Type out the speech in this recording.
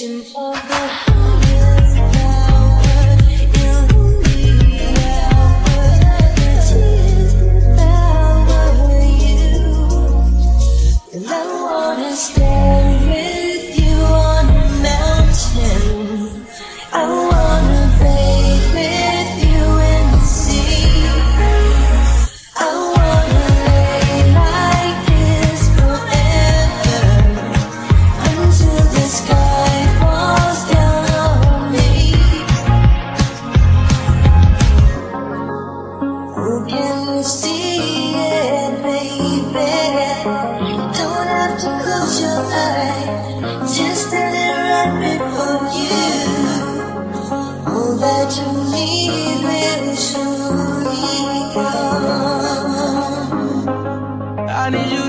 of the just standing right before you. All that you need will. I need you.